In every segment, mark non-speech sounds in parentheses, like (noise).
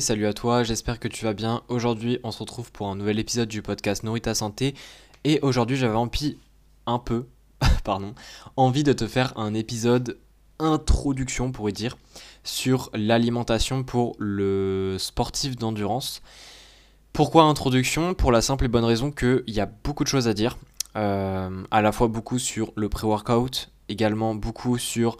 salut à toi, j'espère que tu vas bien. Aujourd'hui, on se retrouve pour un nouvel épisode du podcast Nourrit ta santé. Et aujourd'hui, j'avais envie, un peu, (laughs) pardon, envie de te faire un épisode introduction, pourrait dire, sur l'alimentation pour le sportif d'endurance. Pourquoi introduction? Pour la simple et bonne raison qu'il y a beaucoup de choses à dire. Euh, à la fois beaucoup sur le pré-workout, également beaucoup sur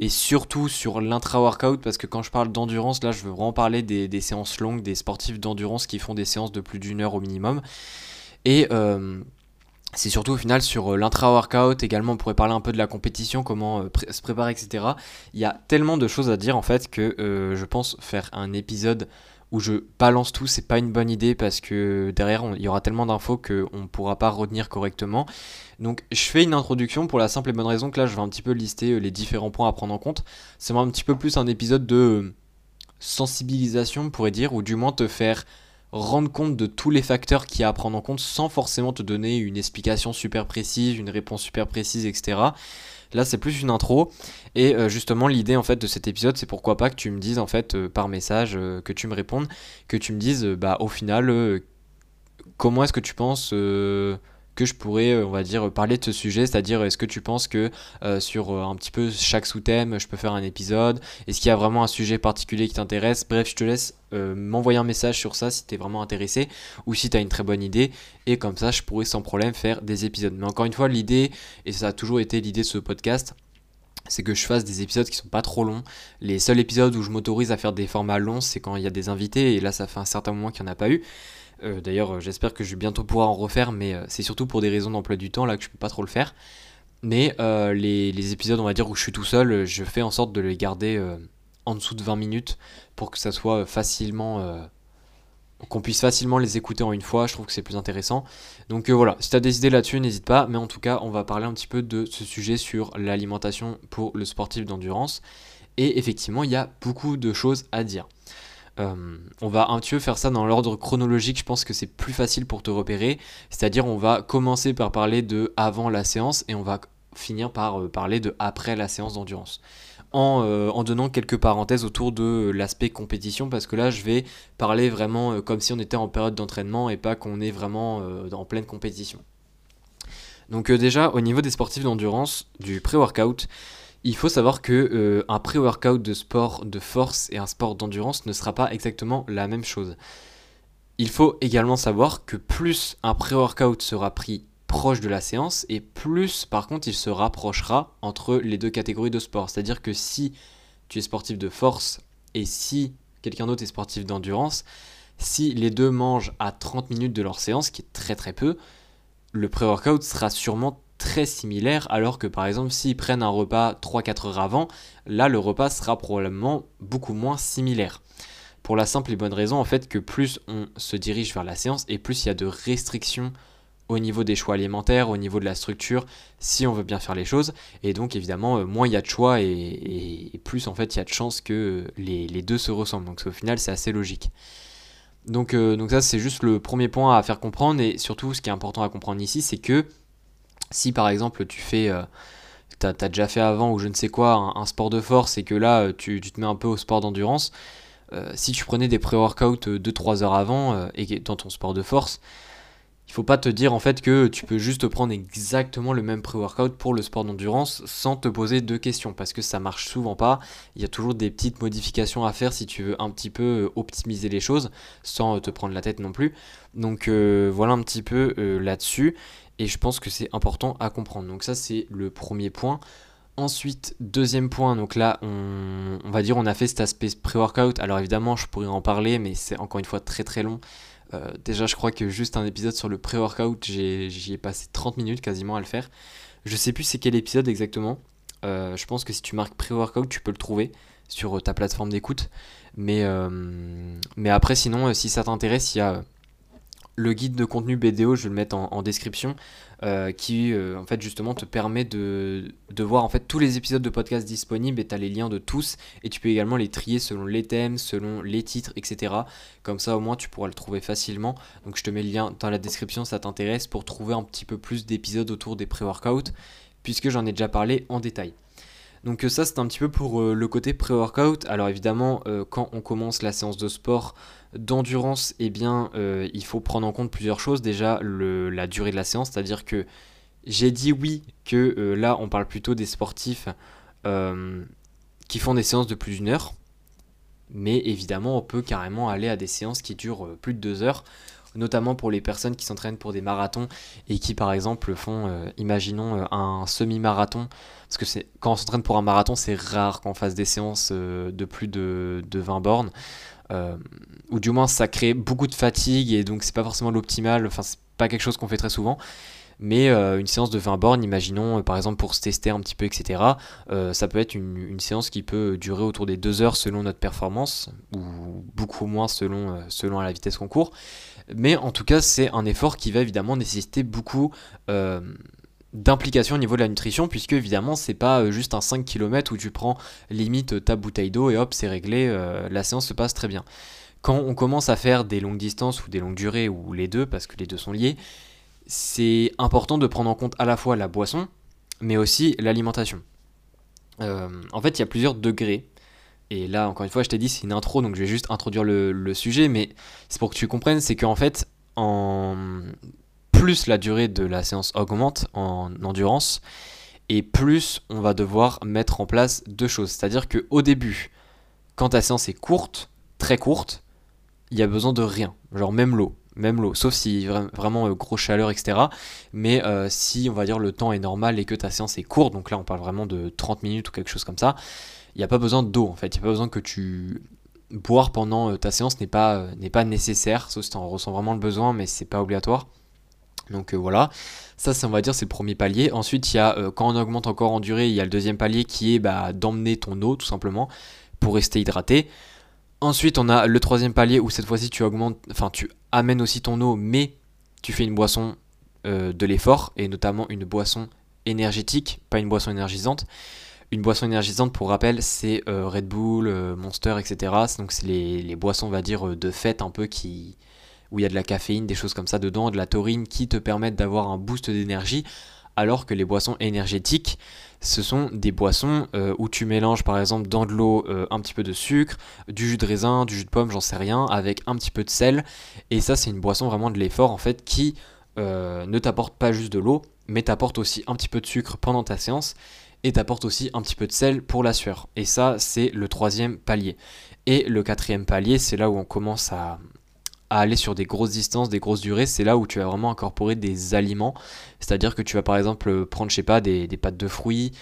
et surtout sur l'intra-workout parce que quand je parle d'endurance, là je veux vraiment parler des, séances longues, des sportifs d'endurance qui font des séances de plus d'une heure au minimum. Et euh, c'est surtout au final sur euh, l'intra-workout, également on pourrait parler un peu de la compétition, comment se préparer, etc. Il y a tellement de choses à dire en fait que je pense faire un épisode où je balance tout, c'est pas une bonne idée parce que derrière il y aura tellement d'infos qu'on ne pourra pas retenir correctement. Donc je fais une introduction pour la simple et bonne raison que là je vais un petit peu lister euh, les différents points à prendre en compte. C'est un petit peu plus un épisode de euh, sensibilisation, on pourrait dire, ou du moins te faire rendre compte de tous les facteurs qu'il y a à prendre en compte sans forcément te donner une explication super précise, une réponse super précise, etc. Là, c'est plus une intro. Et euh, justement, l'idée en fait de cet épisode, c'est pourquoi pas que tu me dises en fait euh, par message, euh, que tu me répondes, que tu me dises, bah au final, comment est-ce que tu penses que je pourrais, euh, on va dire, parler de ce sujet, c'est-à-dire est-ce que tu penses que euh, sur euh, un petit peu chaque sous-thème, je peux faire un épisode? Est-ce qu'il y a vraiment un sujet particulier qui t'intéresse? Bref, je te laisse m'envoyer un message sur ça si tu es vraiment intéressé ou si tu as une très bonne idée et comme ça, je pourrais sans problème faire des épisodes. Mais encore une fois, l'idée, et ça a toujours été l'idée de ce podcast, c'est que je fasse des épisodes qui sont pas trop longs. Les seuls épisodes où je m'autorise à faire des formats longs, c'est quand il y a des invités, et là ça fait un certain moment qu'il n'y en a pas eu. Euh, d'ailleurs, euh, j'espère que je vais bientôt pouvoir en refaire, mais euh, c'est surtout pour des raisons d'emploi du temps là que je peux pas trop le faire. Mais les, épisodes, on va dire, où je suis tout seul, je fais en sorte de les garder en dessous de 20 minutes pour que ça soit facilement. qu'on puisse facilement les écouter en une fois, je trouve que c'est plus intéressant. Donc voilà, si tu as des idées là-dessus, n'hésite pas. Mais en tout cas, on va parler un petit peu de ce sujet sur l'alimentation pour le sportif d'endurance. Et effectivement, il y a beaucoup de choses à dire. Euh, on va un petit peu faire ça dans l'ordre chronologique, je pense que c'est plus facile pour te repérer. C'est-à-dire on va commencer par parler de avant la séance et on va finir par euh, parler de après la séance d'endurance. En, euh, en, donnant quelques parenthèses autour de l'aspect compétition parce que là je vais parler vraiment comme si on était en période d'entraînement et pas qu'on est vraiment en pleine compétition. Donc déjà au niveau des sportifs d'endurance, du pré-workout, il faut savoir que euh, un pré-workout de sport de force et un sport d'endurance ne sera pas exactement la même chose. Il faut également savoir que plus un pré-workout sera pris proche de la séance et plus par contre il se rapprochera entre les deux catégories de sport. C'est-à-dire que si tu es sportif de force et si quelqu'un d'autre est sportif d'endurance, si les deux mangent à 30 minutes de leur séance, qui est très très peu, le pré-workout sera sûrement très similaire, alors que par exemple s'ils prennent un repas 3-4 heures avant, là le repas sera probablement beaucoup moins similaire. Pour la simple et bonne raison en fait que plus on se dirige vers la séance et plus il y a de restrictions au niveau des choix alimentaires, au niveau de la structure, si on veut bien faire les choses. Et donc évidemment, euh, moins il y a de choix et, plus en fait il y a de chances que les, deux se ressemblent. Donc au final c'est assez logique. Euh, donc ça c'est juste le premier point à faire comprendre et surtout ce qui est important à comprendre ici c'est que si par exemple tu fais, euh, t'as as déjà fait avant ou je ne sais quoi, un, sport de force et que là euh, tu, te mets un peu au sport d'endurance, euh, si tu prenais des pré-workouts 2-3 heures avant et dans ton sport de force, il faut pas te dire en fait que tu peux juste prendre exactement le même pré-workout pour le sport d'endurance sans te poser deux questions parce que ça marche souvent pas. Il y a toujours des petites modifications à faire si tu veux un petit peu optimiser les choses sans te prendre la tête non plus. Donc voilà un petit peu là-dessus. Et je pense que c'est important à comprendre. Donc ça, c'est le premier point. Ensuite, deuxième point, donc là, on, va dire on a fait cet aspect pré-workout. Alors évidemment, je pourrais en parler, mais c'est encore une fois très très long. Euh, déjà, je crois que juste un épisode sur le pré-workout, j'y ai, passé 30 minutes quasiment à le faire. Je sais plus c'est quel épisode exactement. Euh, je pense que si tu marques pré-workout, tu peux le trouver sur euh, ta plateforme d'écoute. Mais, mais après, sinon, si ça t'intéresse, il y a le guide de contenu BDO, je vais le mettre en, description, euh, qui euh, en fait justement te permet de, voir en fait tous les épisodes de podcast disponibles et tu as les liens de tous et tu peux également les trier selon les thèmes, selon les titres, etc. Comme ça au moins tu pourras le trouver facilement. Donc je te mets le lien dans la description si ça t'intéresse pour trouver un petit peu plus d'épisodes autour des pré-workouts puisque j'en ai déjà parlé en détail. Donc ça c'est un petit peu pour le côté pré-workout. Alors évidemment quand on commence la séance de sport d'endurance, eh bien il faut prendre en compte plusieurs choses. Déjà la durée de la séance, c'est-à-dire que j'ai dit oui que là on parle plutôt des sportifs qui font des séances de plus d'une heure. Mais évidemment, on peut carrément aller à des séances qui durent euh, plus de deux heures, notamment pour les personnes qui s'entraînent pour des marathons et qui, par exemple, font, euh, imaginons, euh, un semi-marathon. Parce que quand on s'entraîne pour un marathon, c'est rare qu'on fasse des séances de plus de, de 20 bornes. ou du moins, ça crée beaucoup de fatigue et donc c'est pas forcément l'optimal. Enfin, c'est pas quelque chose qu'on fait très souvent. Mais euh, une séance de 20 bornes, imaginons euh, par exemple pour se tester un petit peu, etc., euh, ça peut être une, séance qui peut durer autour des 2 heures selon notre performance, ou beaucoup moins selon la vitesse qu'on court. Mais en tout cas, c'est un effort qui va évidemment nécessiter beaucoup d'implication au niveau de la nutrition, puisque évidemment, c'est pas juste un 5 km où tu prends limite ta bouteille d'eau et hop, c'est réglé, la séance se passe très bien. Quand on commence à faire des longues distances ou des longues durées, ou les deux, parce que les deux sont liés, c'est important de prendre en compte à la fois la boisson, mais aussi l'alimentation. Euh, en fait, il y a plusieurs degrés. Et là, encore une fois, je t'ai dit, c'est une intro, donc je vais juste introduire le, sujet, mais c'est pour que tu comprennes, c'est qu'en fait, en plus la durée de la séance augmente en endurance, et plus on va devoir mettre en place deux choses. C'est-à-dire qu'au début, quand ta séance est courte, très courte, il y a besoin de rien, genre même l'eau même l'eau, sauf si vraiment euh, grosse chaleur, etc. Mais euh, si on va dire le temps est normal et que ta séance est courte, donc là on parle vraiment de 30 minutes ou quelque chose comme ça, il n'y a pas besoin d'eau en fait, il n'y a pas besoin que tu boire pendant euh, ta séance n'est pas, n'est pas nécessaire, sauf si tu en ressens vraiment le besoin, mais c'est pas obligatoire. Donc voilà, ça c'est on va dire c'est le premier palier. Ensuite il y a quand on augmente encore en durée, il y a le deuxième palier qui est bah, d'emmener ton eau tout simplement pour rester hydraté. Ensuite, on a le troisième palier où cette fois-ci tu augmentes, enfin tu amènes aussi ton eau, mais tu fais une boisson euh, de l'effort et notamment une boisson énergétique, pas une boisson énergisante. Une boisson énergisante, pour rappel, c'est euh, Red Bull, euh, Monster, etc. Donc c'est les, boissons, on va dire, de fête un peu qui où il y a de la caféine, des choses comme ça dedans, de la taurine qui te permettent d'avoir un boost d'énergie, alors que les boissons énergétiques, ce sont des boissons euh, où tu mélanges par exemple dans de l'eau euh, un petit peu de sucre, du jus de raisin, du jus de pomme, j'en sais rien, avec un petit peu de sel. Et ça, c'est une boisson vraiment de l'effort en fait qui euh, ne t'apporte pas juste de l'eau, mais t'apporte aussi un petit peu de sucre pendant ta séance et t'apporte aussi un petit peu de sel pour la sueur. Et ça, c'est le troisième palier. Et le quatrième palier, c'est là où on commence à, aller sur des grosses distances, des grosses durées, c'est là où tu vas vraiment incorporer des aliments. C'est-à-dire que tu vas par exemple prendre, je sais pas, des, pâtes de fruits.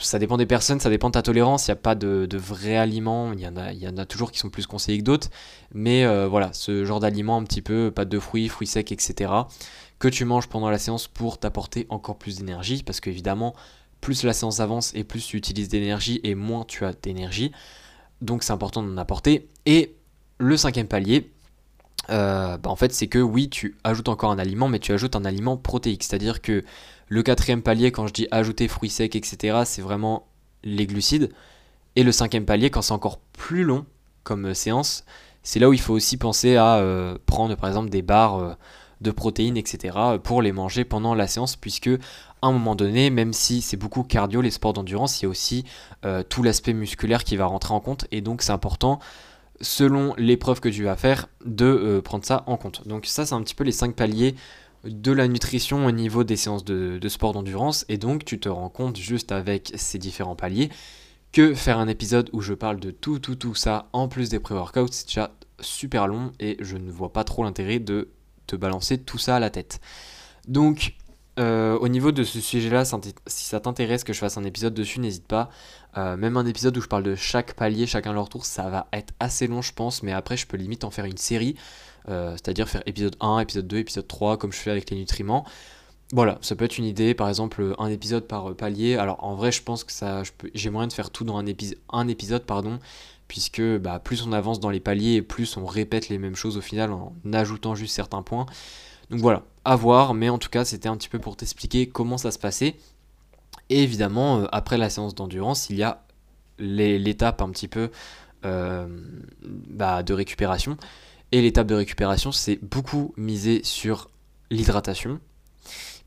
Ça dépend des personnes, ça dépend de ta tolérance. Il n'y a pas de, vrais aliments. Il y, en a, il y en a toujours qui sont plus conseillés que d'autres. Mais euh, voilà, ce genre d'aliments un petit peu, pâtes de fruits, fruits secs, etc. Que tu manges pendant la séance pour t'apporter encore plus d'énergie. Parce qu'évidemment, plus la séance avance et plus tu utilises d'énergie et moins tu as d'énergie. Donc c'est important d'en apporter. Et le cinquième palier, euh, bah, en fait, c'est que oui, tu ajoutes encore un aliment, mais tu ajoutes un aliment protéique. C'est-à-dire que le quatrième palier, quand je dis ajouter fruits secs, etc., c'est vraiment les glucides. Et le cinquième palier, quand c'est encore plus long comme euh, séance, c'est là où il faut aussi penser à euh, prendre par exemple des barres de protéines, etc., pour les manger pendant la séance, puisque un moment donné, même si c'est beaucoup cardio, les sports d'endurance, il y a aussi tout l'aspect musculaire qui va rentrer en compte, et donc c'est important selon l'épreuve que tu vas faire, de euh, prendre ça en compte. Donc ça, c'est un petit peu les 5 paliers de la nutrition au niveau des séances de, sport d'endurance. Et donc tu te rends compte juste avec ces différents paliers que faire un épisode où je parle de tout, tout, tout ça, en plus des pré-workouts, c'est déjà super long et je ne vois pas trop l'intérêt de te balancer tout ça à la tête. Donc euh, au niveau de ce sujet-là, si ça t'intéresse que je fasse un épisode dessus, n'hésite pas. Euh, même un épisode où je parle de chaque palier, chacun leur tour, ça va être assez long, je pense. Mais après, je peux limite en faire une série. Euh, c'est-à-dire faire épisode 1, épisode 2, épisode 3, comme je fais avec les nutriments. Voilà, ça peut être une idée, par exemple un épisode par palier. Alors en vrai, je pense que ça, j'ai moyen de faire tout dans un, épisode, pardon, puisque bah, plus on avance dans les paliers, plus on répète les mêmes choses au final en ajoutant juste certains points. Donc voilà, à voir, mais en tout cas, c'était un petit peu pour t'expliquer comment ça se passait. Et évidemment, euh, après la séance d'endurance, il y a l'étape un petit peu euh, bah, de récupération. Et l'étape de récupération, c'est beaucoup miser sur l'hydratation.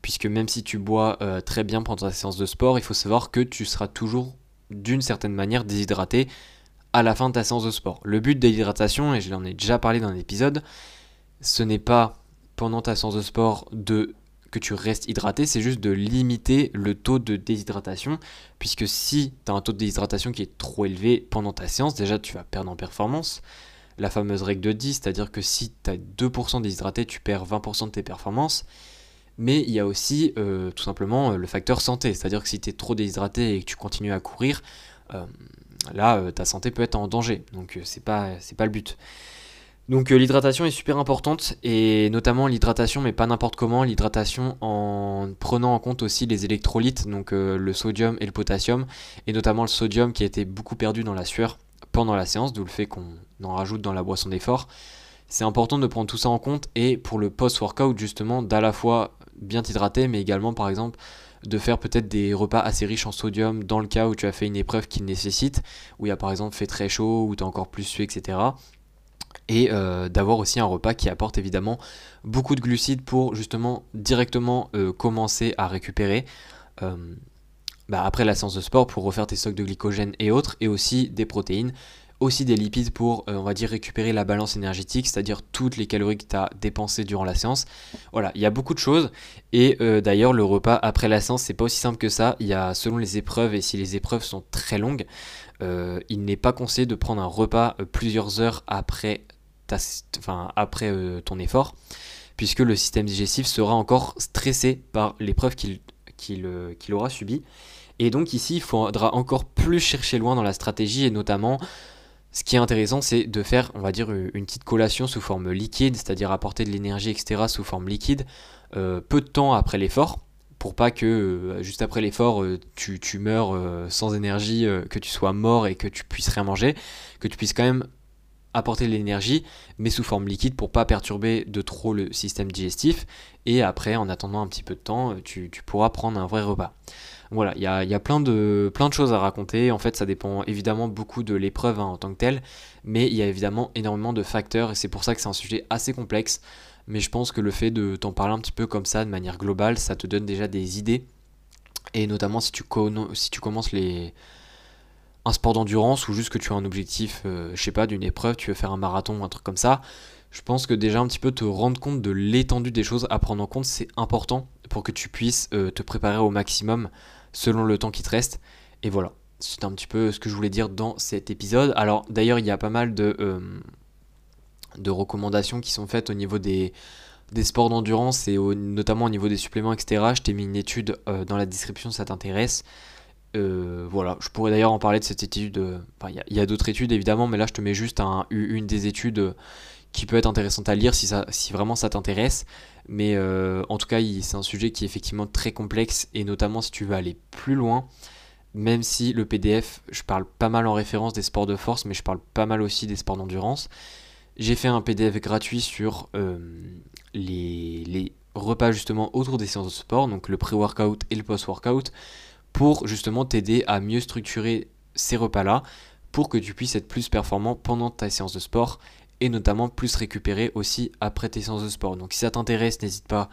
Puisque même si tu bois euh, très bien pendant ta séance de sport, il faut savoir que tu seras toujours d'une certaine manière déshydraté à la fin de ta séance de sport. Le but de l'hydratation, et je l'en ai déjà parlé dans un épisode, ce n'est pas pendant ta séance de sport que tu restes hydraté, c'est juste de limiter le taux de déshydratation, puisque si tu as un taux de déshydratation qui est trop élevé pendant ta séance, déjà tu vas perdre en performance. La fameuse règle de 10, c'est-à-dire que si tu as 2% déshydraté, tu perds 20% de tes performances. Mais il y a aussi euh, tout simplement le facteur santé, c'est-à-dire que si tu es trop déshydraté et que tu continues à courir, euh, là euh, ta santé peut être en danger. Donc c'est pas, pas le but. Donc euh, l'hydratation est super importante et notamment l'hydratation mais pas n'importe comment, l'hydratation en prenant en compte aussi les électrolytes, donc euh, le sodium et le potassium et notamment le sodium qui a été beaucoup perdu dans la sueur pendant la séance, d'où le fait qu'on en rajoute dans la boisson d'effort. C'est important de prendre tout ça en compte et pour le post-workout justement d'à la fois bien t'hydrater mais également par exemple de faire peut-être des repas assez riches en sodium dans le cas où tu as fait une épreuve qui nécessite, où il y a par exemple fait très chaud, où tu encore plus sué, etc et euh, d'avoir aussi un repas qui apporte évidemment beaucoup de glucides pour justement directement euh, commencer à récupérer euh, bah, après la séance de sport pour refaire tes stocks de glycogène et autres et aussi des protéines aussi des lipides pour on va dire récupérer la balance énergétique c'est-à-dire toutes les calories que tu as dépensées durant la séance. Voilà il y a beaucoup de choses. Et d'ailleurs le repas après la séance c'est pas aussi simple que ça. Il y a selon les épreuves et si les épreuves sont très longues il n'est pas conseillé de prendre un repas plusieurs heures après enfin, après euh, ton effort, puisque le système digestif sera encore stressé par l'épreuve euh, qu'il aura subie. Et donc ici, il faudra encore plus chercher loin dans la stratégie, et notamment, ce qui est intéressant, c'est de faire, on va dire, une petite collation sous forme liquide, c'est-à-dire apporter de l'énergie, etc., sous forme liquide, euh, peu de temps après l'effort, pour pas que juste après l'effort tu, tu, meurs sans énergie, que tu sois mort et que tu puisses rien manger, que tu puisses quand même apporter de l'énergie, mais sous forme liquide pour pas perturber de trop le système digestif. Et après, en attendant un petit peu de temps, tu, pourras prendre un vrai repas. Voilà, il y a, plein, de, plein de choses à raconter. En fait, ça dépend évidemment beaucoup de l'épreuve hein, en tant que telle, mais il y a évidemment énormément de facteurs et c'est pour ça que c'est un sujet assez complexe. Mais je pense que le fait de t'en parler un petit peu comme ça, de manière globale, ça te donne déjà des idées. Et notamment si tu, si tu commences les, un sport d'endurance ou juste que tu as un objectif, euh, je sais pas, d'une épreuve, tu veux faire un marathon ou un truc comme ça, je pense que déjà un petit peu te rendre compte de l'étendue des choses à prendre en compte, c'est important pour que tu puisses euh, te préparer au maximum selon le temps qui te reste. Et voilà, c'est un petit peu ce que je voulais dire dans cet épisode. Alors d'ailleurs, il y a pas mal de, euh, recommandations qui sont faites au niveau des sports d'endurance et notamment au niveau des suppléments, etc. Je t'ai mis une étude dans la description si ça t'intéresse. Euh, voilà, je pourrais d'ailleurs en parler de cette étude. Euh, il y a, d'autres études évidemment, mais là je te mets juste un, une des études euh, qui peut être intéressante à lire si vraiment ça t'intéresse. Mais en tout cas, c'est un sujet qui est effectivement très complexe et notamment si tu veux aller plus loin, même si le PDF, je parle pas mal en référence des sports de force, mais je parle pas mal aussi des sports d'endurance. J'ai fait un PDF gratuit sur les, les repas justement autour des séances de sport, donc le pré-workout et le post-workout pour justement t'aider à mieux structurer ces repas-là pour que tu puisses être plus performant pendant ta séance de sport et notamment plus récupérer aussi après tes séances de sport. Donc si ça t'intéresse, n'hésite pas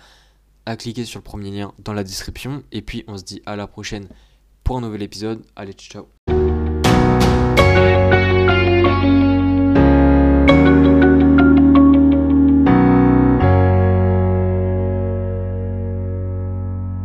à cliquer sur le premier lien dans la description et puis on se dit à la prochaine pour un nouvel épisode. Allez, ciao